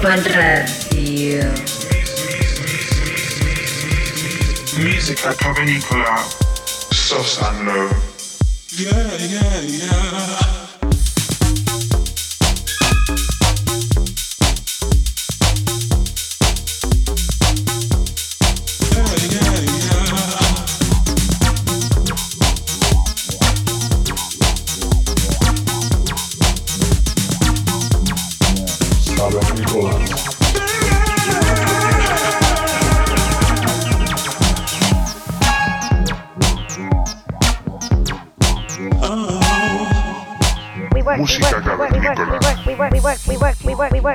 Ibiza Global Radio. Musica cavernicola, soft and low. Yeah, yeah, yeah.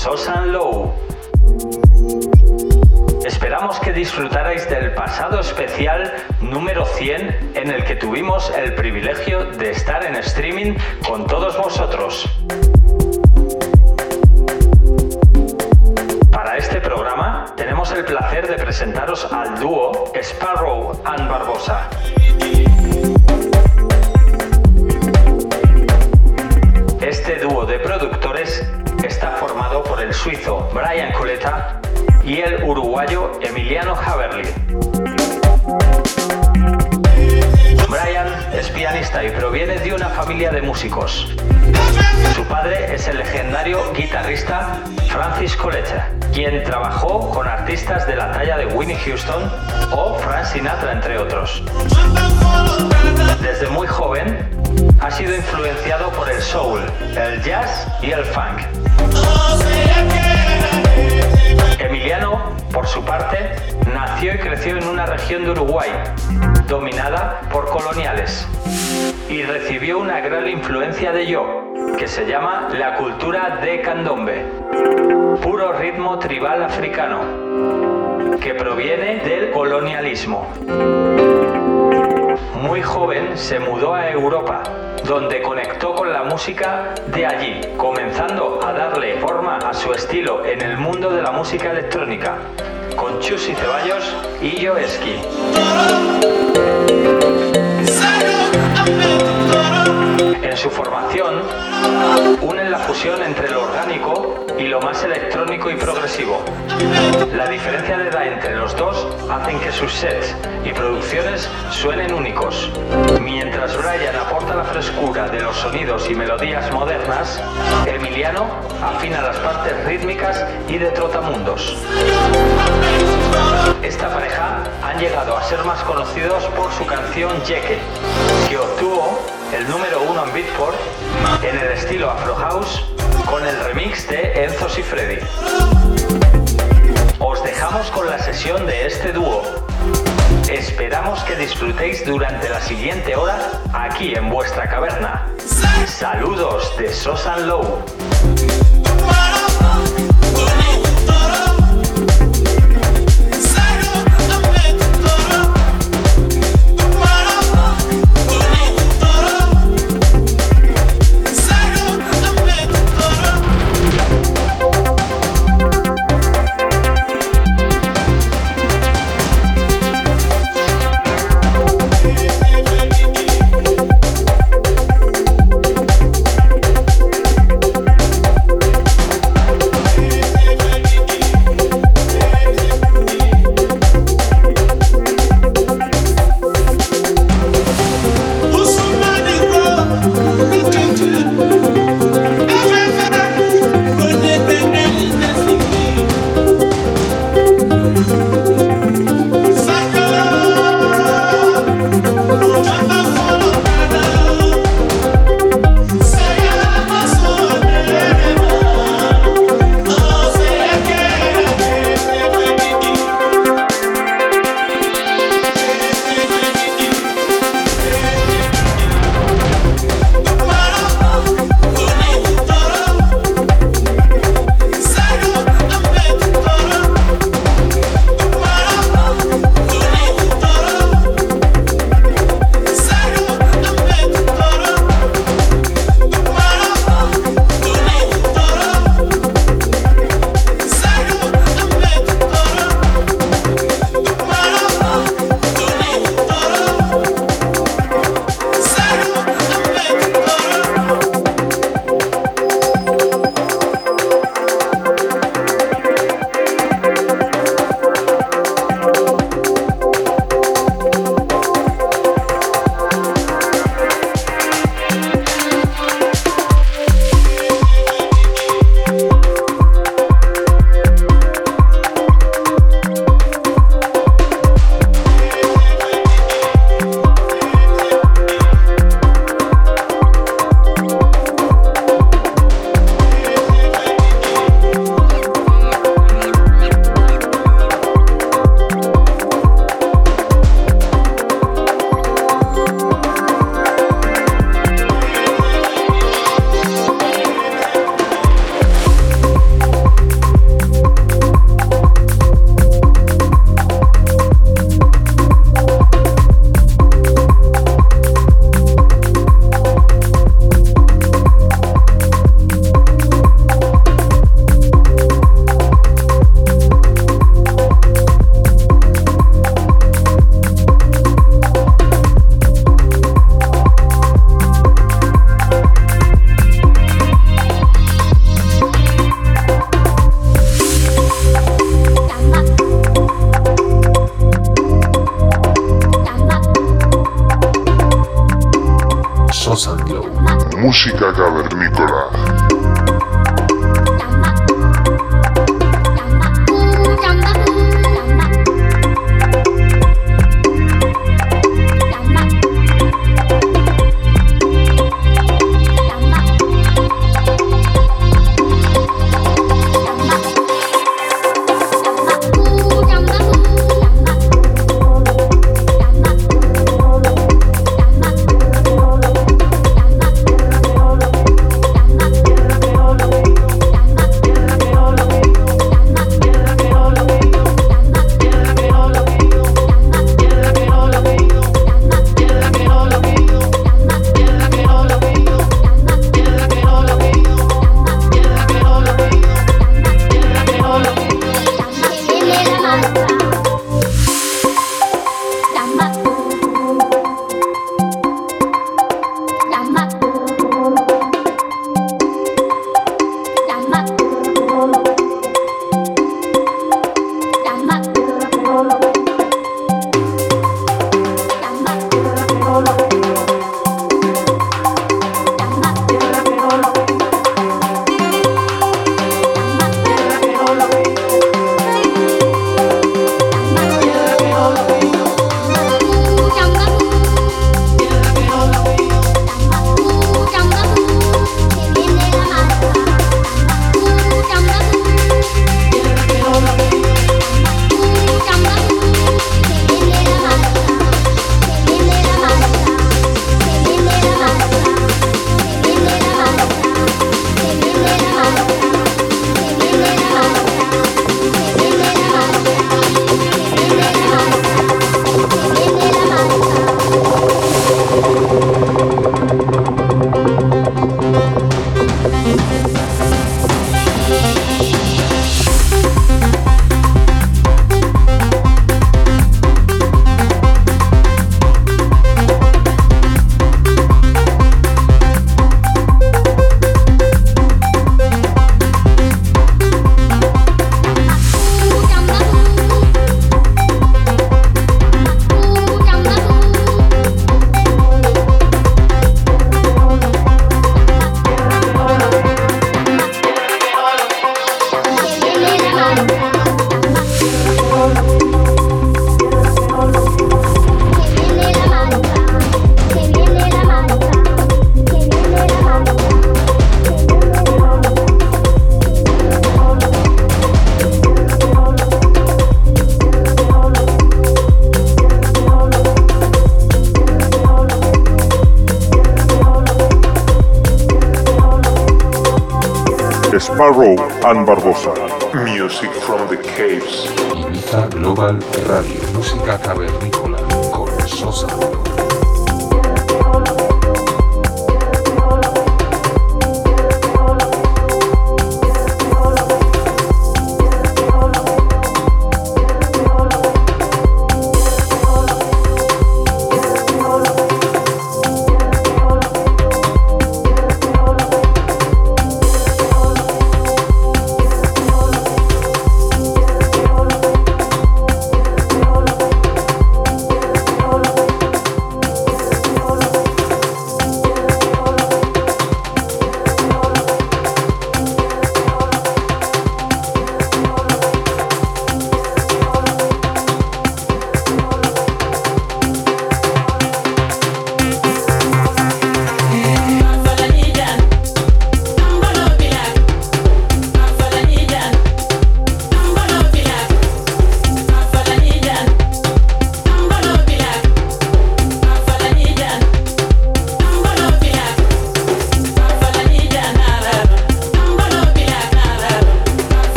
Sosan Low. Esperamos que disfrutarais del pasado especial número 100 en el que tuvimos el privilegio de estar en streaming con todos vosotros. Para este programa tenemos el placer de presentaros al dúo Sparrow and Barbosa. Este dúo de productores está formado por el suizo Brian Coleta y el uruguayo Emiliano Haverly. Brian es pianista y proviene de una familia de músicos. Su padre es el legendario guitarrista Francis Coleta, quien trabajó con artistas de la talla de Winnie Houston o Frank Sinatra, entre otros. Desde muy joven, ha sido influenciado por el soul, el jazz y el funk. Emiliano, por su parte, nació y creció en una región de Uruguay, dominada por coloniales, y recibió una gran influencia de yo, que se llama la cultura de candombe, puro ritmo tribal africano, que proviene del colonialismo. Muy joven se mudó a Europa, donde conectó con la música de allí, comenzando a darle forma a su estilo en el mundo de la música electrónica, con Chus Ceballos y Joeski. En su formación, unen la fusión entre lo orgánico y lo más electrónico y progresivo. La diferencia de edad entre los dos hacen que sus sets y producciones suenen únicos. Mientras Brian aporta la frescura de los sonidos y melodías modernas, Emiliano afina las partes rítmicas y de trotamundos. Esta pareja han llegado a ser más conocidos por su canción Jekyll, que obtuvo el número uno en Beatport en el estilo Afro House con el remix de Enzos y Freddy. Os dejamos con la sesión de este dúo. Esperamos que disfrutéis durante la siguiente hora aquí en vuestra caverna. Saludos de Sosan Low.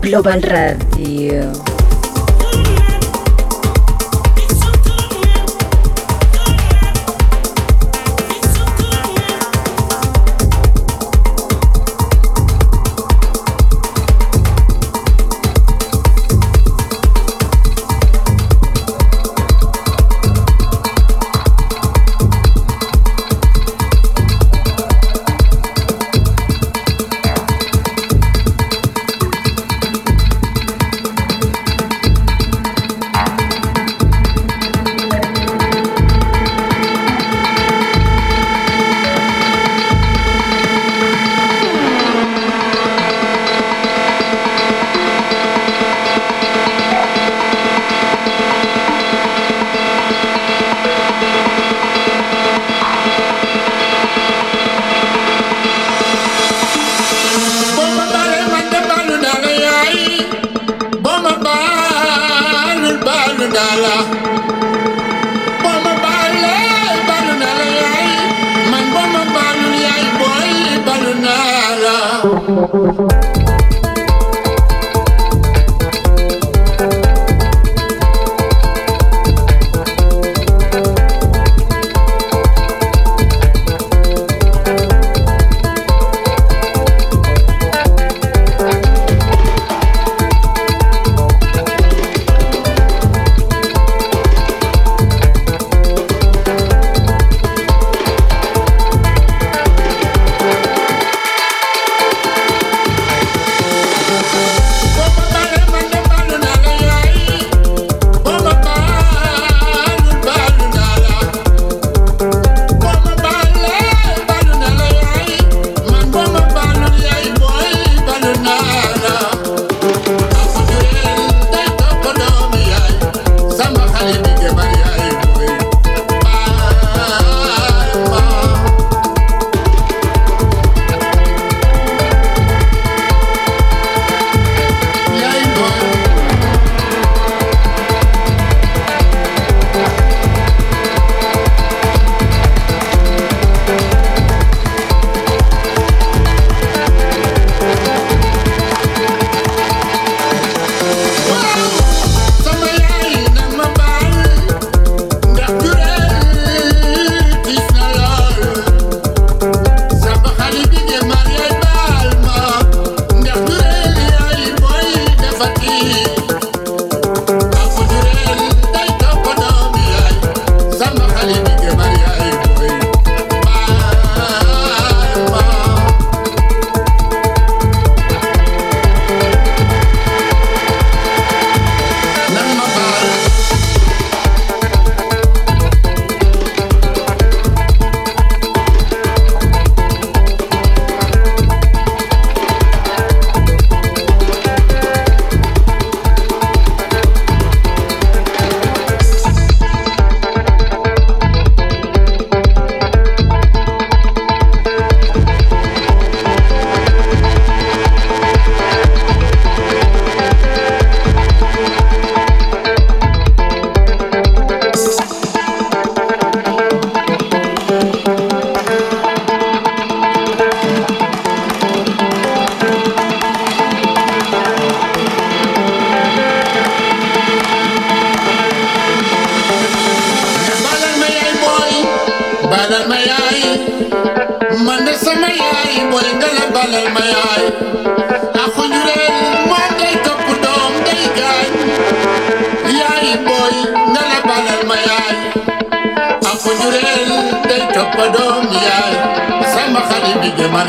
Global Radio.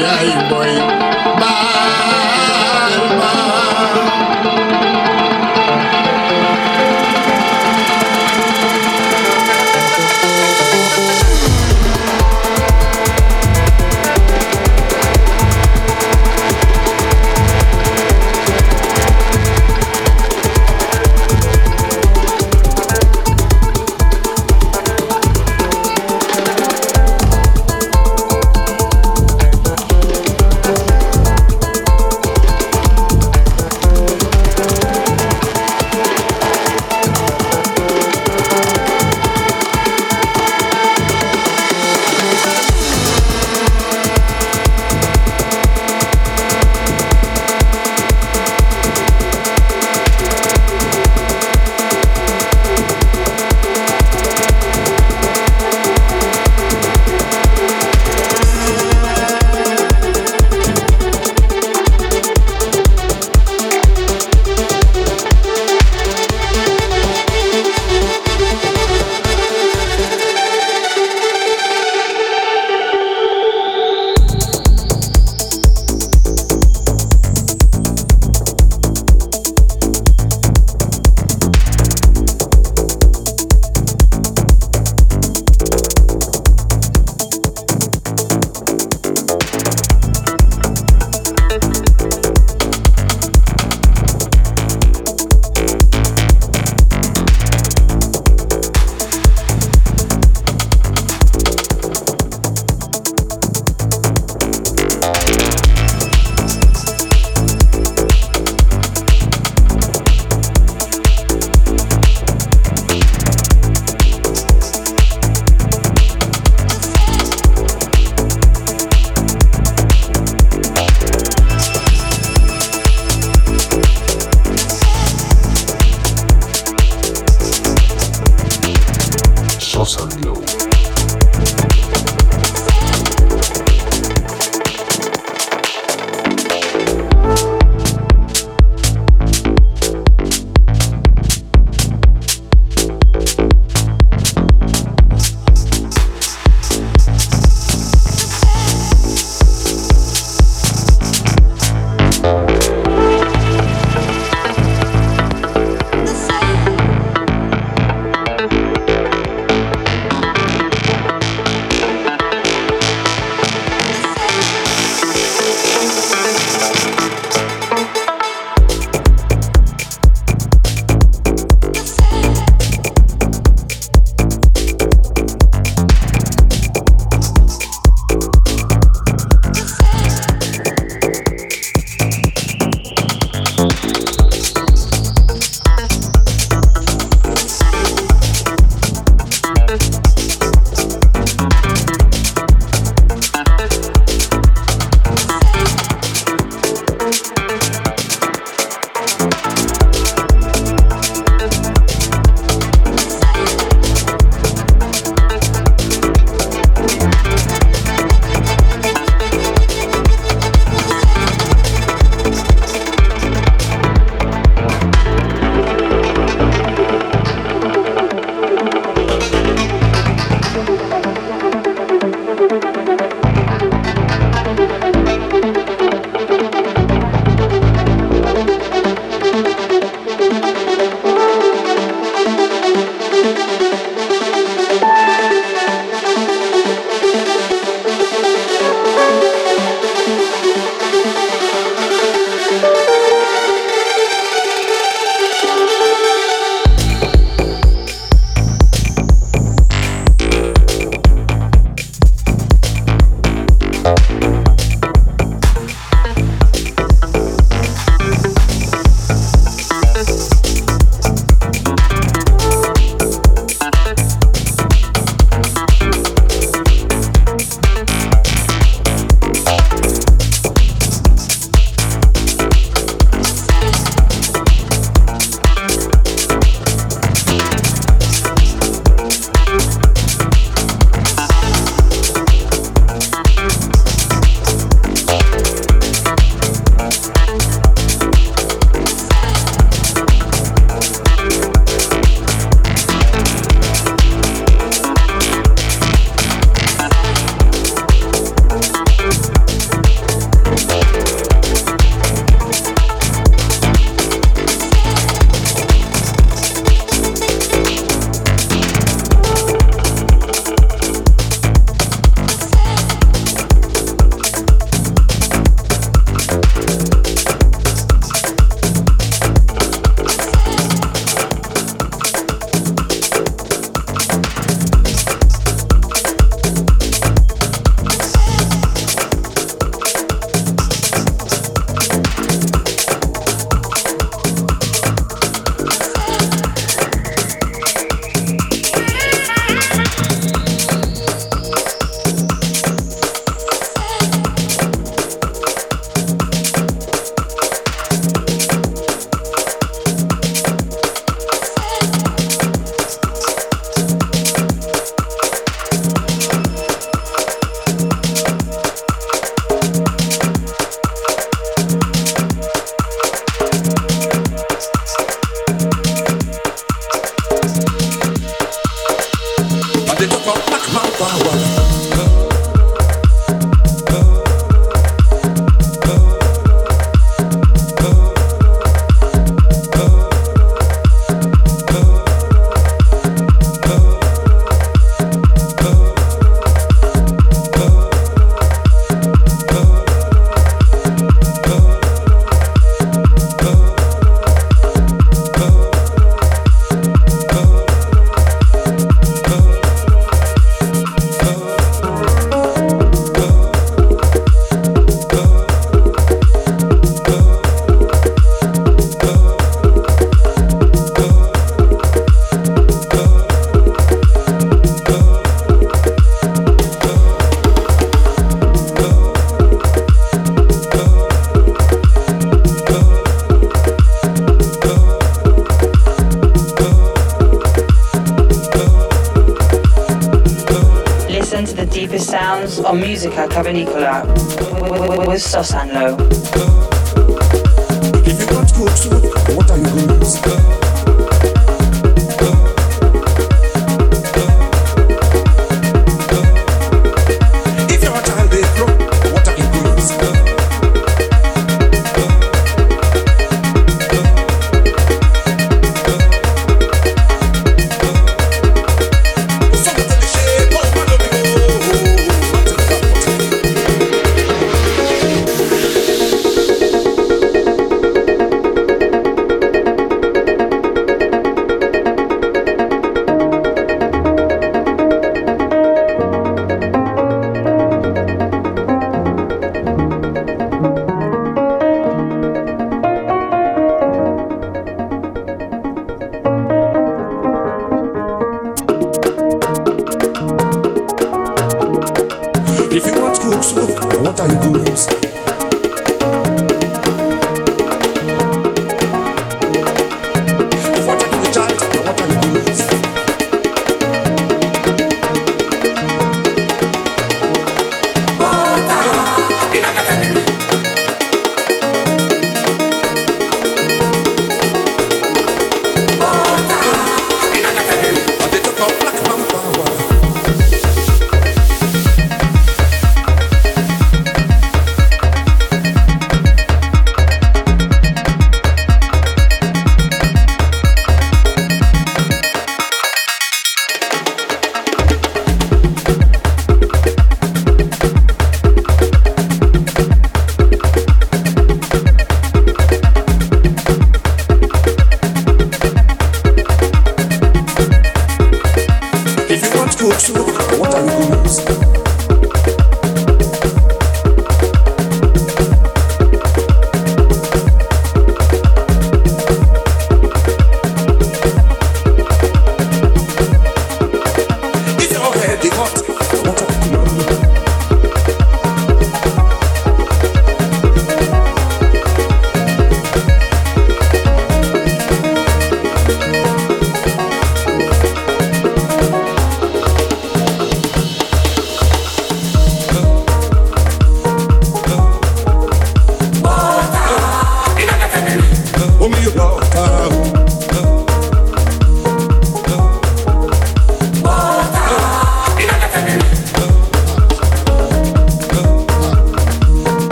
yeah,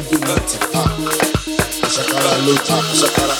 give you nothing. Shakara low shakara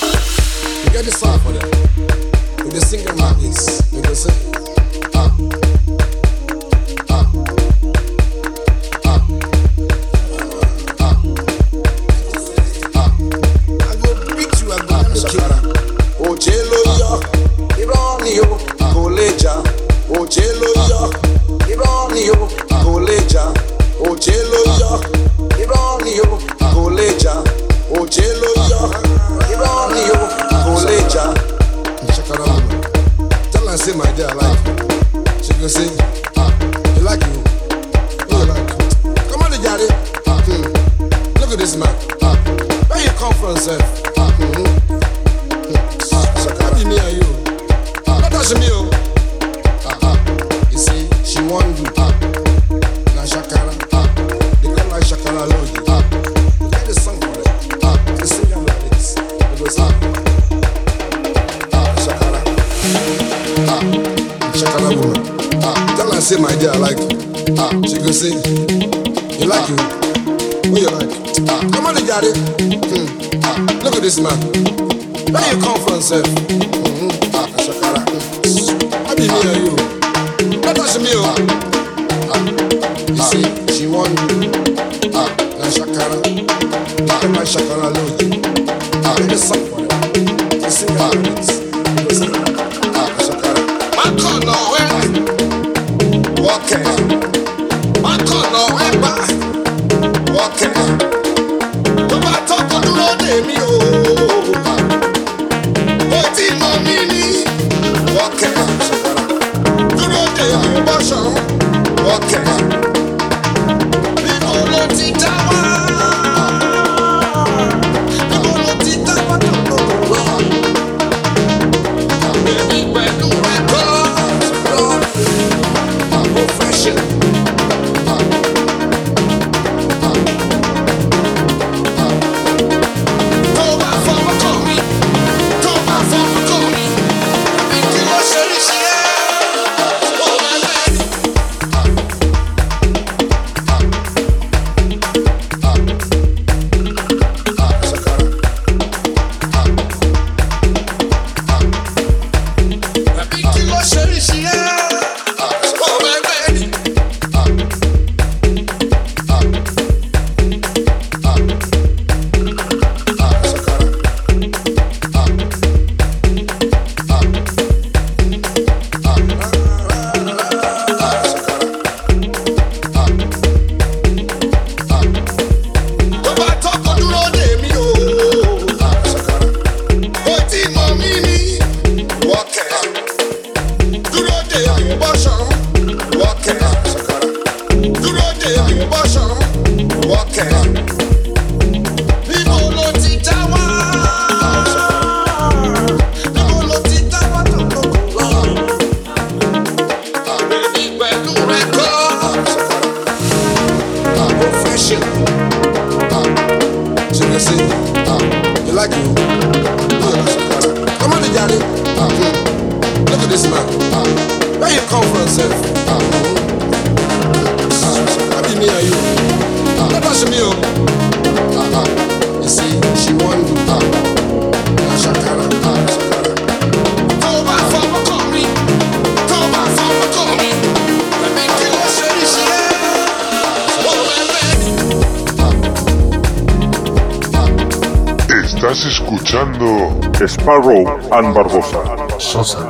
Estás escuchando Sparrow and Barbosa. Sosa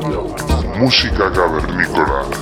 Música cavernícola.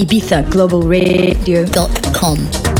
ibizaglobalradio.com.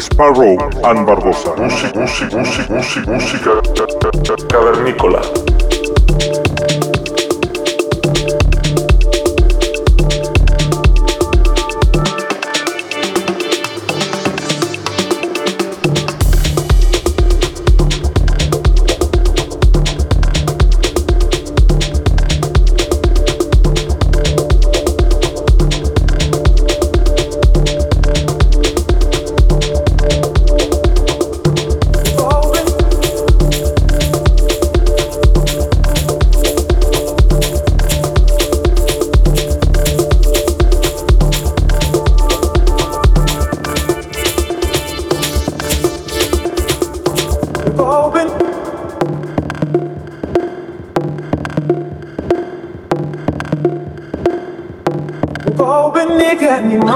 Sparrow and Barbosa. Música, música, música, música, cavernícola.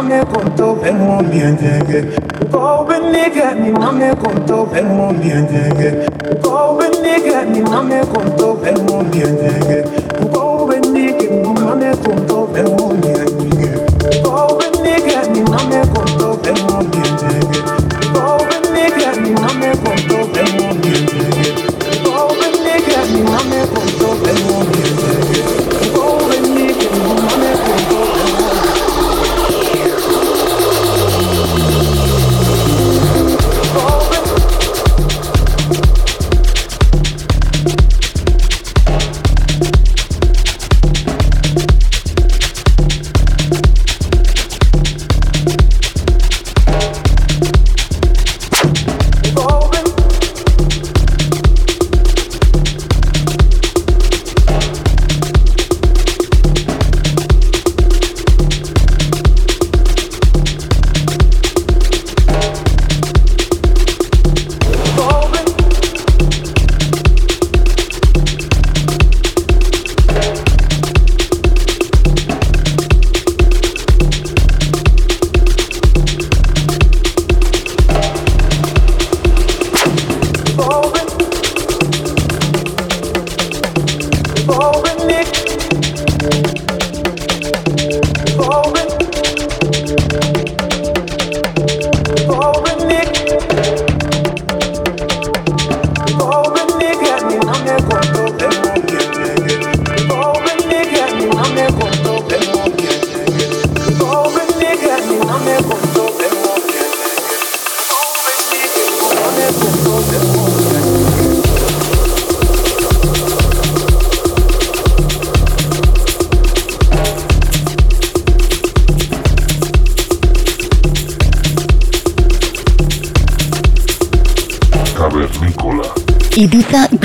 mame con todo el mundo entiende Go and nigga, mi mame con todo el mundo entiende Go and ni mi mame con todo el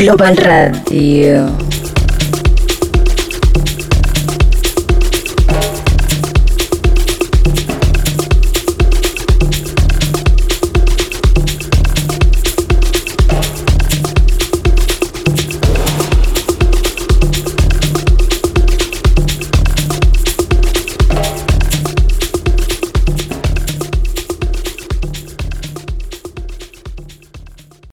Global Radio.